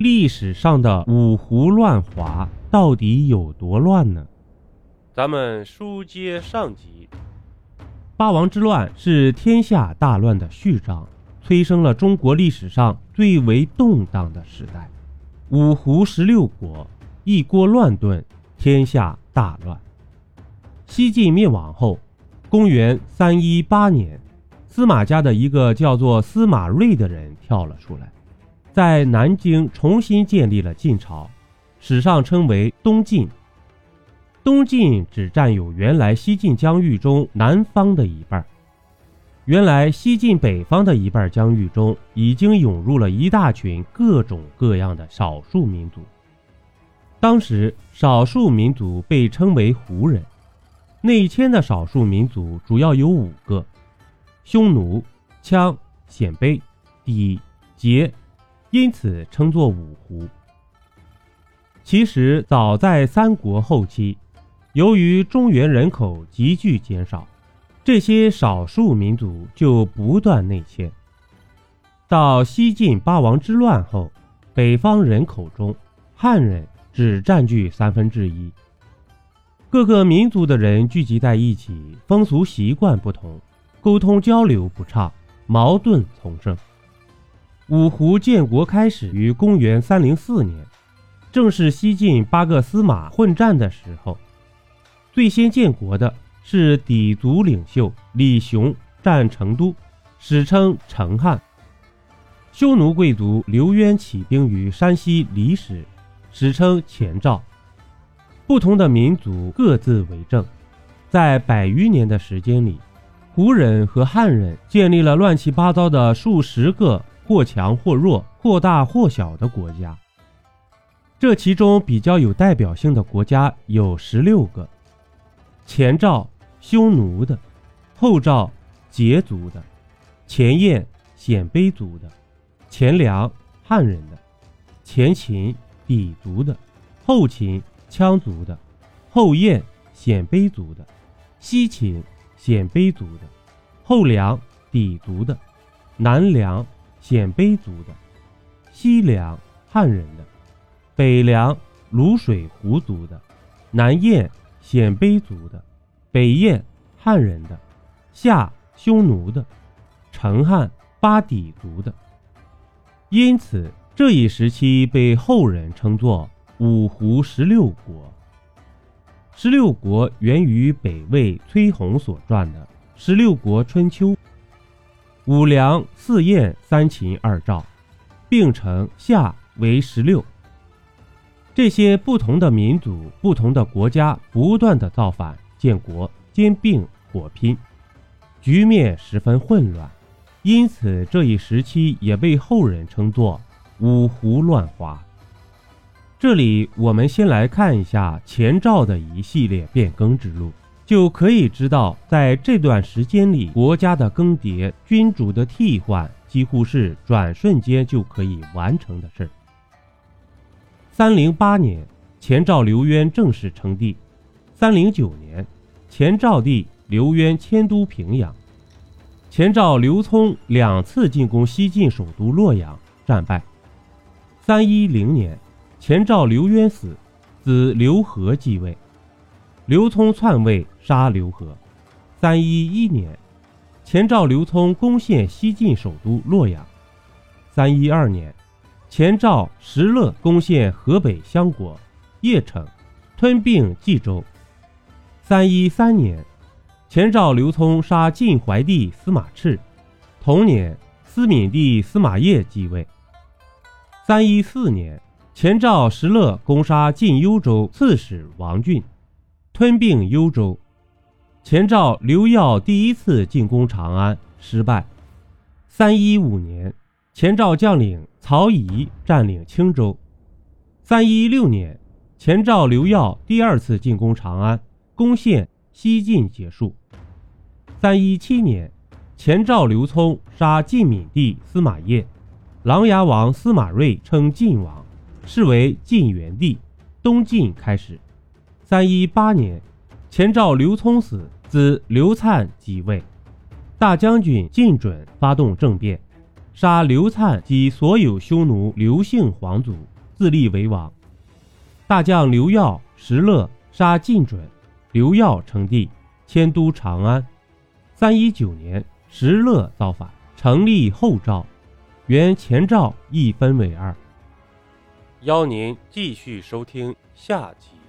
历史上的五胡乱华到底有多乱呢？咱们书接上集，八王之乱是天下大乱的序章，催生了中国历史上最为动荡的时代。五胡十六国一锅乱炖，天下大乱。西晋灭亡后，公元三一八年，司马家的一个叫做司马睿的人跳了出来。在南京重新建立了晋朝，史上称为东晋。东晋只占有原来西晋疆域中南方的一半。原来西晋北方的一半疆域中，已经涌入了一大群各种各样的少数民族。当时，少数民族被称为胡人。内迁的少数民族主要有五个：匈奴、羌、鲜卑、氐、羯。因此称作五胡。其实早在三国后期，由于中原人口急剧减少，这些少数民族就不断内迁。到西晋八王之乱后，北方人口中汉人只占据三分之一。各个民族的人聚集在一起，风俗习惯不同，沟通交流不畅，矛盾丛生。五胡建国开始于公元三零四年，正是西晋八个司马混战的时候。最先建国的是氐族领袖李雄，占成都，史称成汉。匈奴贵族刘渊起兵于山西离石，史称前赵。不同的民族各自为政，在百余年的时间里，胡人和汉人建立了乱七八糟的数十个。或强或弱，或大或小的国家。这其中比较有代表性的国家有十六个：前赵匈奴的，后赵羯族的，前燕鲜卑族的，前凉汉人的，前秦氐族的，后秦羌族的，后燕鲜卑族的，西秦鲜卑族的，后凉氐族的，南凉。鲜卑族的，西凉汉人的，北凉卤水胡族的，南燕鲜卑族的，北燕汉人的，夏匈奴的，成汉巴底族的。因此，这一时期被后人称作五胡十六国。十六国源于北魏崔洪所撰的《十六国春秋》。五梁、四燕、三秦、二赵，并称夏为十六。这些不同的民族、不同的国家不断的造反建国，兼并火拼，局面十分混乱，因此这一时期也被后人称作五胡乱华。这里我们先来看一下前赵的一系列变更之路。就可以知道，在这段时间里，国家的更迭、君主的替换，几乎是转瞬间就可以完成的事儿。三零八年，前赵刘渊正式称帝；三零九年，前赵帝刘渊迁都平阳。前赵刘聪两次进攻西晋首都洛阳，战败。三一零年，前赵刘渊死，子刘和继位。刘聪篡位，杀刘和。三一一年，前赵刘聪攻陷西晋首都洛阳。三一二年，前赵石勒攻陷河北相国、邺城，吞并冀州。三一三年，前赵刘聪杀晋怀帝司马炽。同年，司敏帝司马邺继位。三一四年，前赵石勒攻杀晋幽州刺史王浚。吞并幽州，前赵刘耀第一次进攻长安失败。三一五年，前赵将领曹仪占领青州。三一六年，前赵刘耀第二次进攻长安，攻陷西晋结束。三一七年，前赵刘聪杀晋闵帝司马邺，琅琊王司马睿称晋王，是为晋元帝，东晋开始。三一八年，前赵刘聪死，子刘粲即位，大将军靳准发动政变，杀刘粲及所有匈奴刘姓皇族，自立为王。大将刘耀、石勒杀靳准，刘耀称帝，迁都长安。三一九年，石勒造反，成立后赵，原前赵一分为二。邀您继续收听下集。